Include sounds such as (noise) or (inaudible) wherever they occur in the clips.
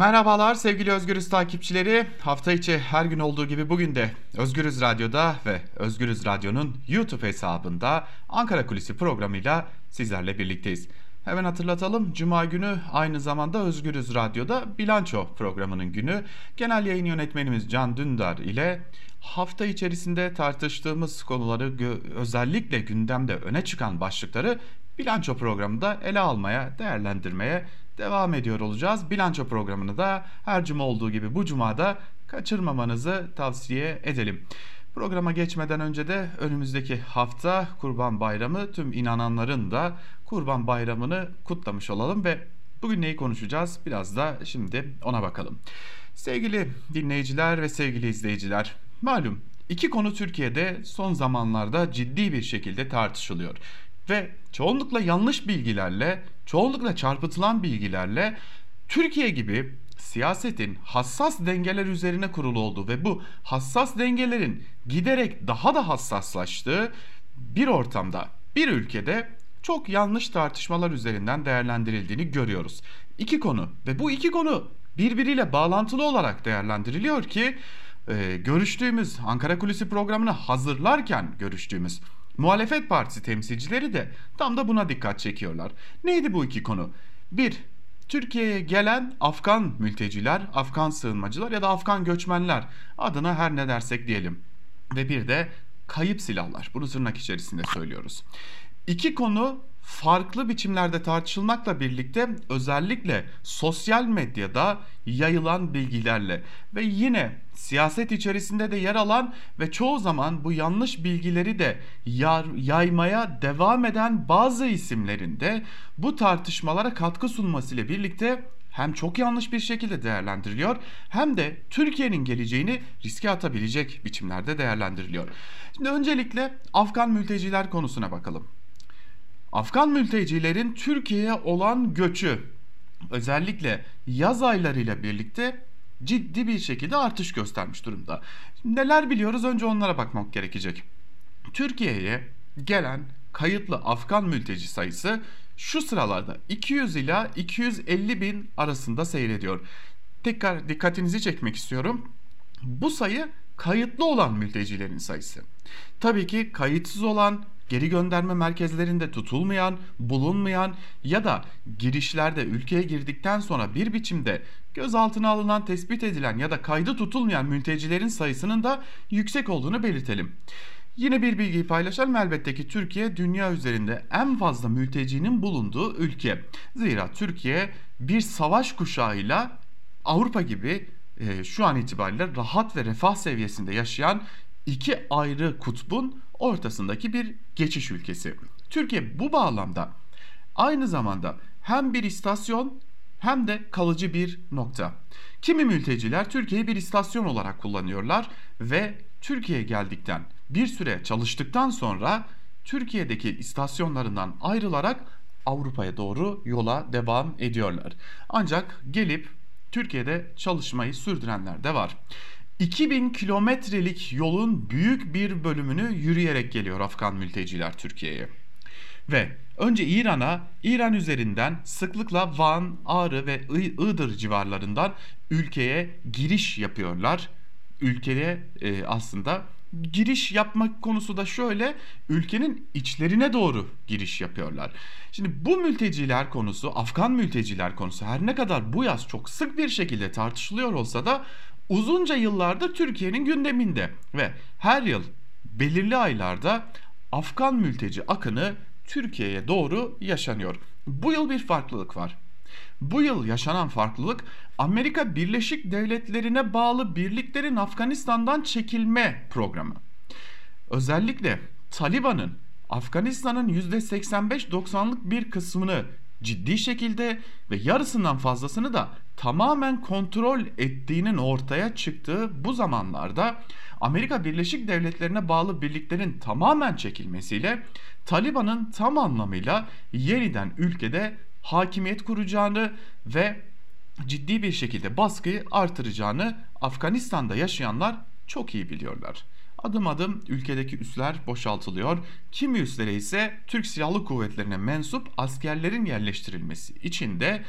Merhabalar sevgili Özgürüz takipçileri. Hafta içi her gün olduğu gibi bugün de Özgürüz Radyo'da ve Özgürüz Radyo'nun YouTube hesabında Ankara Kulisi programıyla sizlerle birlikteyiz. Hemen hatırlatalım. Cuma günü aynı zamanda Özgürüz Radyo'da Bilanço programının günü. Genel yayın yönetmenimiz Can Dündar ile hafta içerisinde tartıştığımız konuları özellikle gündemde öne çıkan başlıkları bilanço programında ele almaya, değerlendirmeye devam ediyor olacağız. Bilanço programını da her cuma olduğu gibi bu cumada kaçırmamanızı tavsiye edelim. Programa geçmeden önce de önümüzdeki hafta Kurban Bayramı tüm inananların da Kurban Bayramı'nı kutlamış olalım ve bugün neyi konuşacağız? Biraz da şimdi ona bakalım. Sevgili dinleyiciler ve sevgili izleyiciler, malum iki konu Türkiye'de son zamanlarda ciddi bir şekilde tartışılıyor ve çoğunlukla yanlış bilgilerle, çoğunlukla çarpıtılan bilgilerle Türkiye gibi siyasetin hassas dengeler üzerine kurulu olduğu ve bu hassas dengelerin giderek daha da hassaslaştığı bir ortamda, bir ülkede çok yanlış tartışmalar üzerinden değerlendirildiğini görüyoruz. İki konu ve bu iki konu birbiriyle bağlantılı olarak değerlendiriliyor ki görüştüğümüz Ankara Kulisi programını hazırlarken görüştüğümüz Muhalefet partisi temsilcileri de tam da buna dikkat çekiyorlar. Neydi bu iki konu? Bir, Türkiye'ye gelen Afgan mülteciler, Afgan sığınmacılar ya da Afgan göçmenler adına her ne dersek diyelim. Ve bir de kayıp silahlar. Bunu tırnak içerisinde söylüyoruz. İki konu farklı biçimlerde tartışılmakla birlikte özellikle sosyal medyada yayılan bilgilerle ve yine siyaset içerisinde de yer alan ve çoğu zaman bu yanlış bilgileri de yaymaya devam eden bazı isimlerin de bu tartışmalara katkı sunmasıyla birlikte hem çok yanlış bir şekilde değerlendiriliyor hem de Türkiye'nin geleceğini riske atabilecek biçimlerde değerlendiriliyor. Şimdi öncelikle Afgan mülteciler konusuna bakalım. Afgan mültecilerin Türkiye'ye olan göçü özellikle yaz aylarıyla birlikte ciddi bir şekilde artış göstermiş durumda. Şimdi neler biliyoruz önce onlara bakmak gerekecek. Türkiye'ye gelen kayıtlı Afgan mülteci sayısı şu sıralarda 200 ila 250 bin arasında seyrediyor. Tekrar dikkatinizi çekmek istiyorum. Bu sayı kayıtlı olan mültecilerin sayısı. Tabii ki kayıtsız olan geri gönderme merkezlerinde tutulmayan, bulunmayan ya da girişlerde ülkeye girdikten sonra bir biçimde gözaltına alınan, tespit edilen ya da kaydı tutulmayan mültecilerin sayısının da yüksek olduğunu belirtelim. Yine bir bilgiyi paylaşalım elbette ki Türkiye dünya üzerinde en fazla mültecinin bulunduğu ülke. Zira Türkiye bir savaş kuşağıyla Avrupa gibi e, şu an itibariyle rahat ve refah seviyesinde yaşayan iki ayrı kutbun ortasındaki bir geçiş ülkesi. Türkiye bu bağlamda aynı zamanda hem bir istasyon hem de kalıcı bir nokta. Kimi mülteciler Türkiye'yi bir istasyon olarak kullanıyorlar ve Türkiye'ye geldikten bir süre çalıştıktan sonra Türkiye'deki istasyonlarından ayrılarak Avrupa'ya doğru yola devam ediyorlar. Ancak gelip Türkiye'de çalışmayı sürdürenler de var. 2000 kilometrelik yolun büyük bir bölümünü yürüyerek geliyor Afgan mülteciler Türkiye'ye. Ve önce İran'a, İran üzerinden sıklıkla Van, Ağrı ve Iğdır civarlarından ülkeye giriş yapıyorlar. Ülkeye e, aslında giriş yapmak konusu da şöyle ülkenin içlerine doğru giriş yapıyorlar. Şimdi bu mülteciler konusu, Afgan mülteciler konusu her ne kadar bu yaz çok sık bir şekilde tartışılıyor olsa da uzunca yıllardır Türkiye'nin gündeminde ve her yıl belirli aylarda Afgan mülteci akını Türkiye'ye doğru yaşanıyor. Bu yıl bir farklılık var. Bu yıl yaşanan farklılık Amerika Birleşik Devletleri'ne bağlı birliklerin Afganistan'dan çekilme programı. Özellikle Taliban'ın Afganistan'ın %85-90'lık bir kısmını ciddi şekilde ve yarısından fazlasını da tamamen kontrol ettiğinin ortaya çıktığı bu zamanlarda Amerika Birleşik Devletleri'ne bağlı birliklerin tamamen çekilmesiyle Taliban'ın tam anlamıyla yeniden ülkede hakimiyet kuracağını ve ciddi bir şekilde baskıyı artıracağını Afganistan'da yaşayanlar çok iyi biliyorlar. Adım adım ülkedeki üsler boşaltılıyor. Kimi üslere ise Türk Silahlı Kuvvetlerine mensup askerlerin yerleştirilmesi için de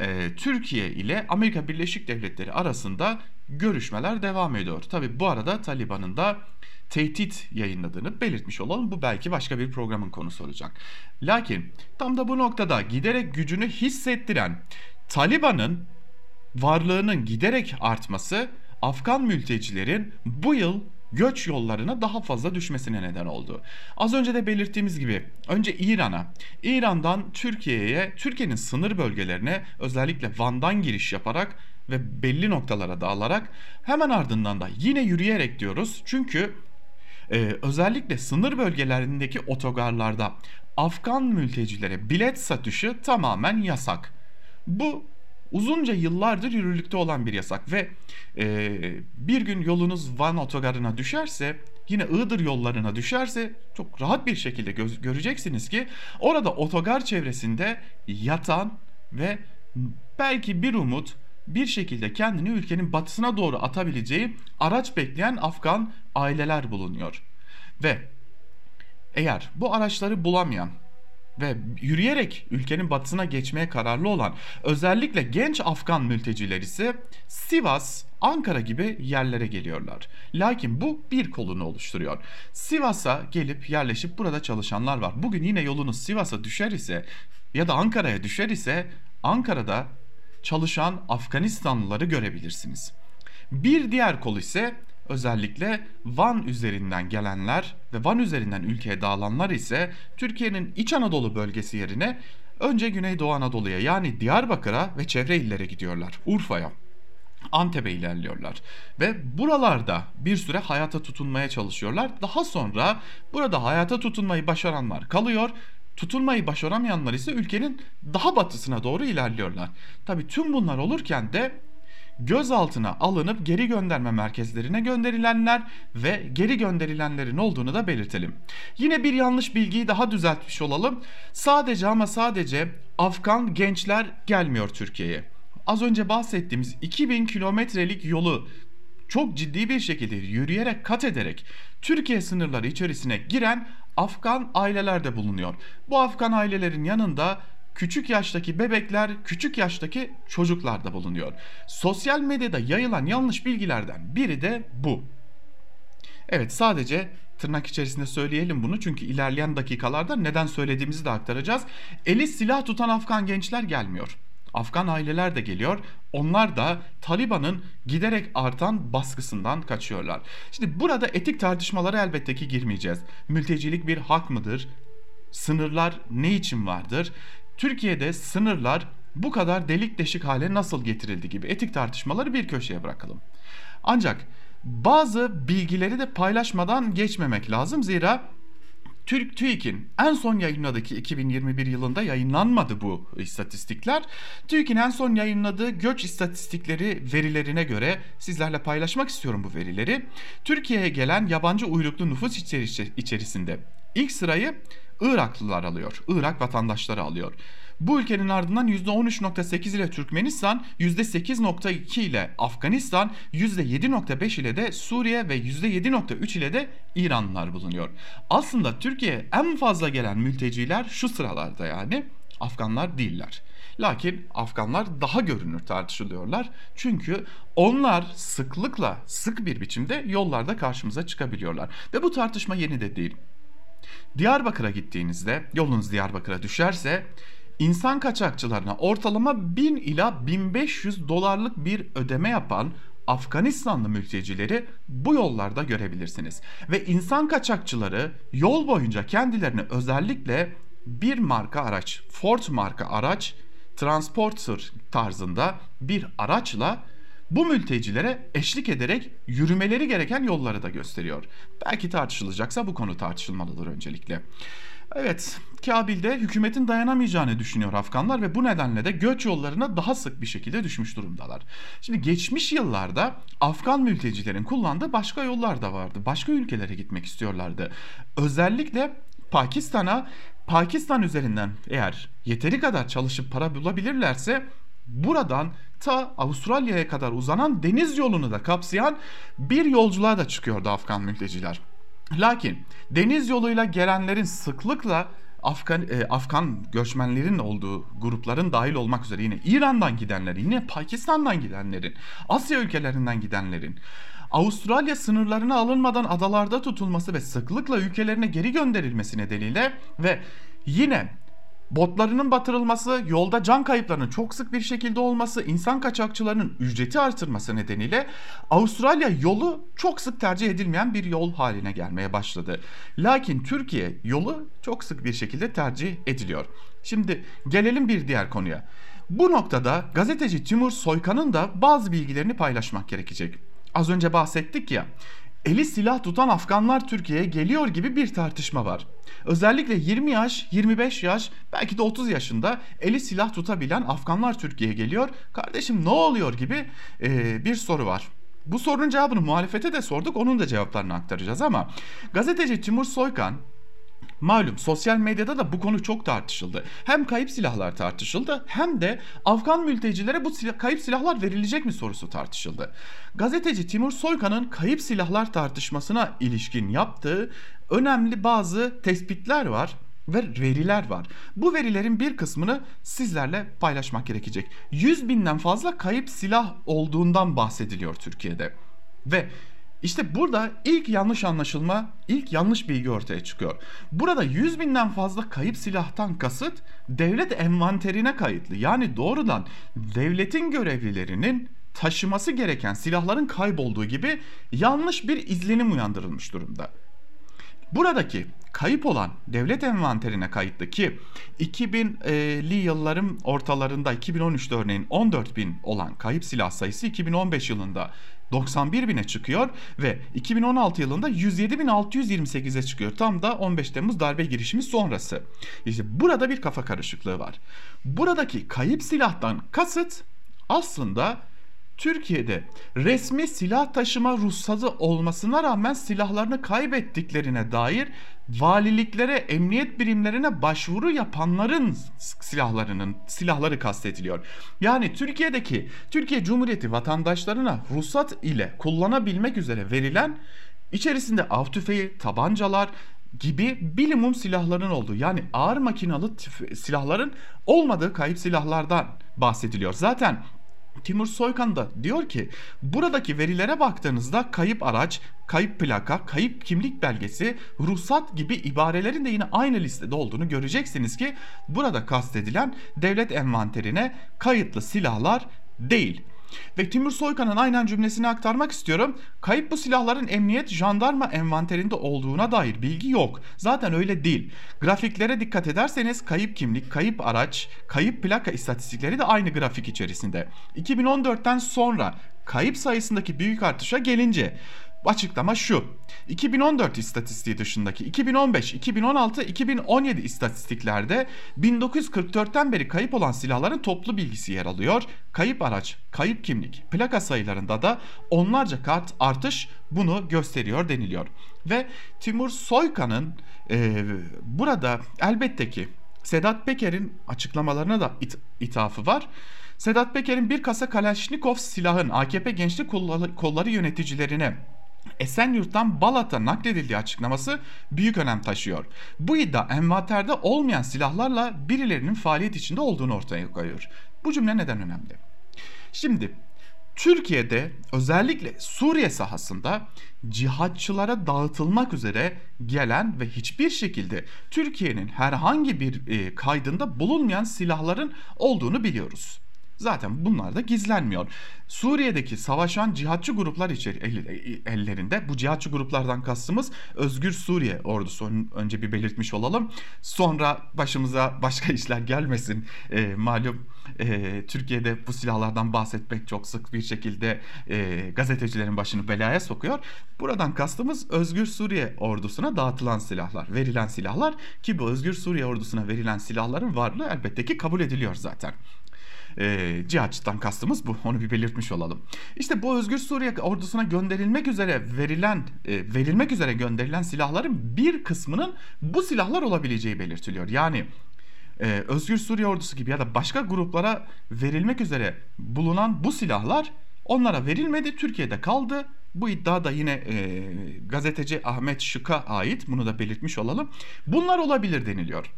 e, Türkiye ile Amerika Birleşik Devletleri arasında görüşmeler devam ediyor. Tabi bu arada Taliban'ın da tehdit yayınladığını belirtmiş olalım. Bu belki başka bir programın konusu olacak. Lakin tam da bu noktada giderek gücünü hissettiren Taliban'ın varlığının giderek artması Afgan mültecilerin bu yıl göç yollarına daha fazla düşmesine neden oldu. Az önce de belirttiğimiz gibi önce İran'a, İran'dan Türkiye'ye, Türkiye'nin sınır bölgelerine özellikle Van'dan giriş yaparak ve belli noktalara dağılarak hemen ardından da yine yürüyerek diyoruz. Çünkü e, özellikle sınır bölgelerindeki otogarlarda Afgan mültecilere bilet satışı tamamen yasak. Bu uzunca yıllardır yürürlükte olan bir yasak ve e, bir gün yolunuz Van otogarına düşerse yine Iğdır yollarına düşerse çok rahat bir şekilde gö- göreceksiniz ki orada otogar çevresinde yatan ve belki bir umut bir şekilde kendini ülkenin batısına doğru atabileceği araç bekleyen Afgan aileler bulunuyor. Ve eğer bu araçları bulamayan ve yürüyerek ülkenin batısına geçmeye kararlı olan özellikle genç Afgan mülteciler ise Sivas, Ankara gibi yerlere geliyorlar. Lakin bu bir kolunu oluşturuyor. Sivas'a gelip yerleşip burada çalışanlar var. Bugün yine yolunuz Sivas'a düşer ise ya da Ankara'ya düşer ise Ankara'da çalışan Afganistanlıları görebilirsiniz. Bir diğer kol ise özellikle Van üzerinden gelenler ve Van üzerinden ülkeye dağılanlar ise Türkiye'nin İç Anadolu bölgesi yerine önce Güneydoğu Anadolu'ya yani Diyarbakır'a ve çevre illere gidiyorlar. Urfa'ya. Antep'e ilerliyorlar ve buralarda bir süre hayata tutunmaya çalışıyorlar. Daha sonra burada hayata tutunmayı başaranlar kalıyor. Tutunmayı başaramayanlar ise ülkenin daha batısına doğru ilerliyorlar. Tabi tüm bunlar olurken de gözaltına alınıp geri gönderme merkezlerine gönderilenler ve geri gönderilenlerin olduğunu da belirtelim. Yine bir yanlış bilgiyi daha düzeltmiş olalım. Sadece ama sadece Afgan gençler gelmiyor Türkiye'ye. Az önce bahsettiğimiz 2000 kilometrelik yolu çok ciddi bir şekilde yürüyerek kat ederek Türkiye sınırları içerisine giren Afgan aileler de bulunuyor. Bu Afgan ailelerin yanında küçük yaştaki bebekler, küçük yaştaki çocuklar da bulunuyor. Sosyal medyada yayılan yanlış bilgilerden biri de bu. Evet sadece tırnak içerisinde söyleyelim bunu çünkü ilerleyen dakikalarda neden söylediğimizi de aktaracağız. Eli silah tutan Afgan gençler gelmiyor. Afgan aileler de geliyor. Onlar da Taliban'ın giderek artan baskısından kaçıyorlar. Şimdi burada etik tartışmalara elbette ki girmeyeceğiz. Mültecilik bir hak mıdır? Sınırlar ne için vardır? Türkiye'de sınırlar bu kadar delik deşik hale nasıl getirildi gibi etik tartışmaları bir köşeye bırakalım. Ancak bazı bilgileri de paylaşmadan geçmemek lazım. Zira Türk TÜİK'in en son yayınladığı 2021 yılında yayınlanmadı bu istatistikler. TÜİK'in en son yayınladığı göç istatistikleri verilerine göre sizlerle paylaşmak istiyorum bu verileri. Türkiye'ye gelen yabancı uyruklu nüfus içerisinde ilk sırayı Iraklılar alıyor. Irak vatandaşları alıyor. Bu ülkenin ardından %13.8 ile Türkmenistan, %8.2 ile Afganistan, %7.5 ile de Suriye ve %7.3 ile de İranlılar bulunuyor. Aslında Türkiye'ye en fazla gelen mülteciler şu sıralarda yani Afganlar değiller. Lakin Afganlar daha görünür tartışılıyorlar. Çünkü onlar sıklıkla sık bir biçimde yollarda karşımıza çıkabiliyorlar. Ve bu tartışma yeni de değil. Diyarbakır'a gittiğinizde yolunuz Diyarbakır'a düşerse insan kaçakçılarına ortalama 1000 ila 1500 dolarlık bir ödeme yapan Afganistanlı mültecileri bu yollarda görebilirsiniz. Ve insan kaçakçıları yol boyunca kendilerine özellikle bir marka araç, Ford marka araç, Transporter tarzında bir araçla bu mültecilere eşlik ederek yürümeleri gereken yolları da gösteriyor. Belki tartışılacaksa bu konu tartışılmalıdır öncelikle. Evet, Kabil'de hükümetin dayanamayacağını düşünüyor Afganlar ve bu nedenle de göç yollarına daha sık bir şekilde düşmüş durumdalar. Şimdi geçmiş yıllarda Afgan mültecilerin kullandığı başka yollar da vardı. Başka ülkelere gitmek istiyorlardı. Özellikle Pakistan'a Pakistan üzerinden eğer yeteri kadar çalışıp para bulabilirlerse buradan ta Avustralya'ya kadar uzanan deniz yolunu da kapsayan bir yolculuğa da çıkıyordu Afgan mülteciler. Lakin deniz yoluyla gelenlerin sıklıkla Afgan e, Afgan göçmenlerin olduğu grupların dahil olmak üzere yine İran'dan gidenlerin, yine Pakistan'dan gidenlerin, Asya ülkelerinden gidenlerin Avustralya sınırlarına alınmadan adalarda tutulması ve sıklıkla ülkelerine geri gönderilmesi nedeniyle ve yine botlarının batırılması, yolda can kayıplarının çok sık bir şekilde olması, insan kaçakçılarının ücreti artırması nedeniyle Avustralya yolu çok sık tercih edilmeyen bir yol haline gelmeye başladı. Lakin Türkiye yolu çok sık bir şekilde tercih ediliyor. Şimdi gelelim bir diğer konuya. Bu noktada gazeteci Timur Soykan'ın da bazı bilgilerini paylaşmak gerekecek. Az önce bahsettik ya eli silah tutan Afganlar Türkiye'ye geliyor gibi bir tartışma var. Özellikle 20 yaş, 25 yaş, belki de 30 yaşında eli silah tutabilen Afganlar Türkiye'ye geliyor. Kardeşim ne oluyor gibi e, bir soru var. Bu sorunun cevabını muhalefete de sorduk. Onun da cevaplarını aktaracağız ama gazeteci Timur Soykan Malum sosyal medyada da bu konu çok tartışıldı. Hem kayıp silahlar tartışıldı hem de Afgan mültecilere bu silah, kayıp silahlar verilecek mi sorusu tartışıldı. Gazeteci Timur Soykan'ın kayıp silahlar tartışmasına ilişkin yaptığı önemli bazı tespitler var ve veriler var. Bu verilerin bir kısmını sizlerle paylaşmak gerekecek. 100 binden fazla kayıp silah olduğundan bahsediliyor Türkiye'de. Ve işte burada ilk yanlış anlaşılma, ilk yanlış bilgi ortaya çıkıyor. Burada 100 binden fazla kayıp silahtan kasıt devlet envanterine kayıtlı. Yani doğrudan devletin görevlilerinin taşıması gereken silahların kaybolduğu gibi yanlış bir izlenim uyandırılmış durumda. Buradaki kayıp olan devlet envanterine kayıtlı ki 2000'li yılların ortalarında 2013'te örneğin 14 bin olan kayıp silah sayısı 2015 yılında 91 bine çıkıyor ve 2016 yılında 107.628'e çıkıyor. Tam da 15 Temmuz darbe girişimi sonrası. İşte burada bir kafa karışıklığı var. Buradaki kayıp silahtan kasıt aslında Türkiye'de resmi silah taşıma ruhsatı olmasına rağmen silahlarını kaybettiklerine dair valiliklere, emniyet birimlerine başvuru yapanların silahlarının silahları kastediliyor. Yani Türkiye'deki Türkiye Cumhuriyeti vatandaşlarına ruhsat ile kullanabilmek üzere verilen içerisinde av tüfeği, tabancalar, gibi bilimum silahların olduğu yani ağır makinalı silahların olmadığı kayıp silahlardan bahsediliyor. Zaten Timur Soykan da diyor ki buradaki verilere baktığınızda kayıp araç, kayıp plaka, kayıp kimlik belgesi, ruhsat gibi ibarelerin de yine aynı listede olduğunu göreceksiniz ki burada kastedilen devlet envanterine kayıtlı silahlar değil. Ve Timur Soykan'ın aynen cümlesini aktarmak istiyorum. Kayıp bu silahların emniyet jandarma envanterinde olduğuna dair bilgi yok. Zaten öyle değil. Grafiklere dikkat ederseniz kayıp kimlik, kayıp araç, kayıp plaka istatistikleri de aynı grafik içerisinde. 2014'ten sonra kayıp sayısındaki büyük artışa gelince Açıklama şu. 2014 istatistiği dışındaki 2015, 2016, 2017 istatistiklerde 1944'ten beri kayıp olan silahların toplu bilgisi yer alıyor. Kayıp araç, kayıp kimlik, plaka sayılarında da onlarca kat artış bunu gösteriyor deniliyor. Ve Timur Soykan'ın e, burada elbette ki Sedat Peker'in açıklamalarına da it- ithafı var. Sedat Peker'in bir kasa Kalashnikov silahın AKP gençlik kolları yöneticilerine Esenyurt'tan Balat'a nakledildiği açıklaması büyük önem taşıyor. Bu iddia envanterde olmayan silahlarla birilerinin faaliyet içinde olduğunu ortaya koyuyor. Bu cümle neden önemli? Şimdi Türkiye'de özellikle Suriye sahasında cihatçılara dağıtılmak üzere gelen ve hiçbir şekilde Türkiye'nin herhangi bir e, kaydında bulunmayan silahların olduğunu biliyoruz. Zaten bunlar da gizlenmiyor. Suriye'deki savaşan cihatçı gruplar içeri ellerinde bu cihatçı gruplardan kastımız Özgür Suriye ordusu önce bir belirtmiş olalım. Sonra başımıza başka (laughs) işler gelmesin. E, malum e, Türkiye'de bu silahlardan bahsetmek çok sık bir şekilde e, gazetecilerin başını belaya sokuyor. Buradan kastımız Özgür Suriye ordusuna dağıtılan silahlar, verilen silahlar ki bu Özgür Suriye ordusuna verilen silahların varlığı elbette ki kabul ediliyor zaten e, cihatçıdan kastımız bu. Onu bir belirtmiş olalım. İşte bu Özgür Suriye ordusuna gönderilmek üzere verilen e, verilmek üzere gönderilen silahların bir kısmının bu silahlar olabileceği belirtiliyor. Yani e, Özgür Suriye ordusu gibi ya da başka gruplara verilmek üzere bulunan bu silahlar onlara verilmedi. Türkiye'de kaldı. Bu iddia da yine e, gazeteci Ahmet Şık'a ait. Bunu da belirtmiş olalım. Bunlar olabilir deniliyor.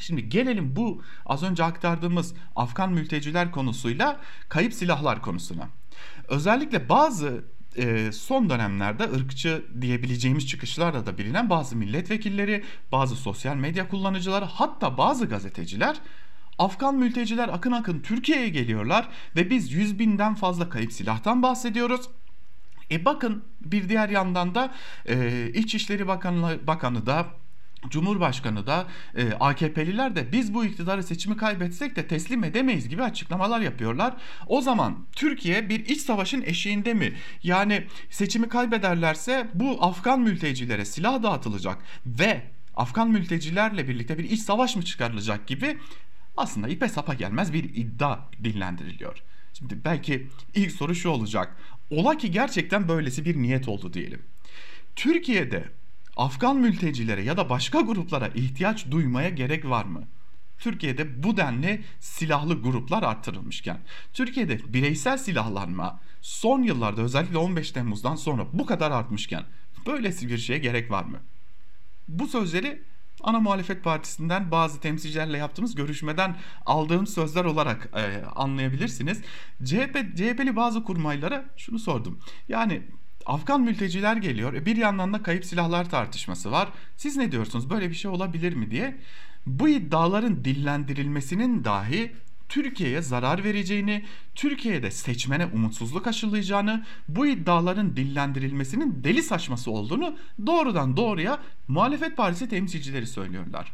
Şimdi gelelim bu az önce aktardığımız Afgan mülteciler konusuyla kayıp silahlar konusuna. Özellikle bazı e, son dönemlerde ırkçı diyebileceğimiz çıkışlarla da bilinen bazı milletvekilleri, bazı sosyal medya kullanıcıları hatta bazı gazeteciler Afgan mülteciler akın akın Türkiye'ye geliyorlar ve biz 100 binden fazla kayıp silahtan bahsediyoruz. E bakın bir diğer yandan da e, İçişleri Bakanı, Bakanı da Cumhurbaşkanı da e, AKP'liler de biz bu iktidarı seçimi kaybetsek de teslim edemeyiz gibi açıklamalar yapıyorlar. O zaman Türkiye bir iç savaşın eşiğinde mi? Yani seçimi kaybederlerse bu Afgan mültecilere silah dağıtılacak ve Afgan mültecilerle birlikte bir iç savaş mı çıkarılacak gibi aslında ipe sapa gelmez bir iddia dillendiriliyor. Şimdi belki ilk soru şu olacak. Ola ki gerçekten böylesi bir niyet oldu diyelim. Türkiye'de Afgan mültecilere ya da başka gruplara ihtiyaç duymaya gerek var mı? Türkiye'de bu denli silahlı gruplar arttırılmışken, Türkiye'de bireysel silahlanma son yıllarda özellikle 15 Temmuz'dan sonra bu kadar artmışken böylesi bir şeye gerek var mı? Bu sözleri ana muhalefet partisinden bazı temsilcilerle yaptığımız görüşmeden aldığım sözler olarak e, anlayabilirsiniz. CHP CHP'li bazı kurmaylara şunu sordum. Yani Afgan mülteciler geliyor. E, bir yandan da kayıp silahlar tartışması var. Siz ne diyorsunuz? Böyle bir şey olabilir mi diye. Bu iddiaların dillendirilmesinin dahi Türkiye'ye zarar vereceğini, Türkiye'de seçmene umutsuzluk aşılayacağını, bu iddiaların dillendirilmesinin deli saçması olduğunu doğrudan doğruya muhalefet partisi temsilcileri söylüyorlar.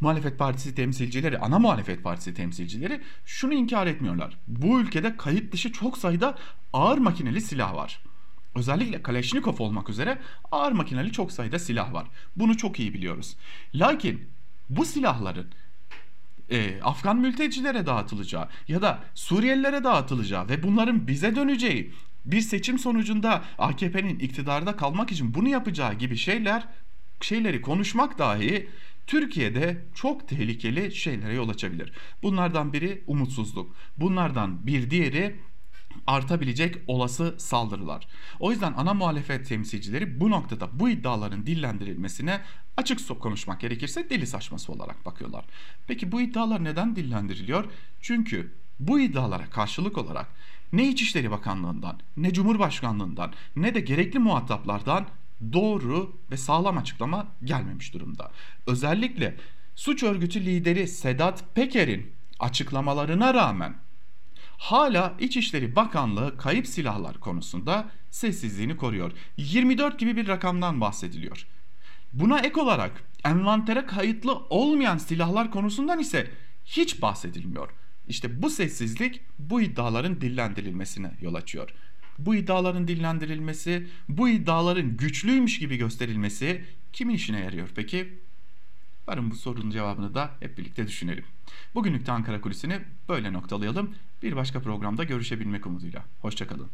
Muhalefet partisi temsilcileri, ana muhalefet partisi temsilcileri şunu inkar etmiyorlar. Bu ülkede kayıt dışı çok sayıda ağır makineli silah var. Özellikle Kalashnikov olmak üzere ağır makineli çok sayıda silah var. Bunu çok iyi biliyoruz. Lakin bu silahların e, Afgan mültecilere dağıtılacağı ya da Suriyelilere dağıtılacağı ve bunların bize döneceği bir seçim sonucunda AKP'nin iktidarda kalmak için bunu yapacağı gibi şeyler şeyleri konuşmak dahi Türkiye'de çok tehlikeli şeylere yol açabilir. Bunlardan biri umutsuzluk. Bunlardan bir diğeri artabilecek olası saldırılar. O yüzden ana muhalefet temsilcileri bu noktada bu iddiaların dillendirilmesine açık konuşmak gerekirse deli saçması olarak bakıyorlar. Peki bu iddialar neden dillendiriliyor? Çünkü bu iddialara karşılık olarak ne İçişleri Bakanlığı'ndan, ne Cumhurbaşkanlığı'ndan, ne de gerekli muhataplardan doğru ve sağlam açıklama gelmemiş durumda. Özellikle suç örgütü lideri Sedat Peker'in açıklamalarına rağmen hala İçişleri Bakanlığı kayıp silahlar konusunda sessizliğini koruyor. 24 gibi bir rakamdan bahsediliyor. Buna ek olarak envantere kayıtlı olmayan silahlar konusundan ise hiç bahsedilmiyor. İşte bu sessizlik bu iddiaların dillendirilmesine yol açıyor. Bu iddiaların dillendirilmesi, bu iddiaların güçlüymüş gibi gösterilmesi kimin işine yarıyor peki? Varın bu sorunun cevabını da hep birlikte düşünelim. Bugünlük de Ankara Kulisi'ni böyle noktalayalım. Bir başka programda görüşebilmek umuduyla. Hoşçakalın.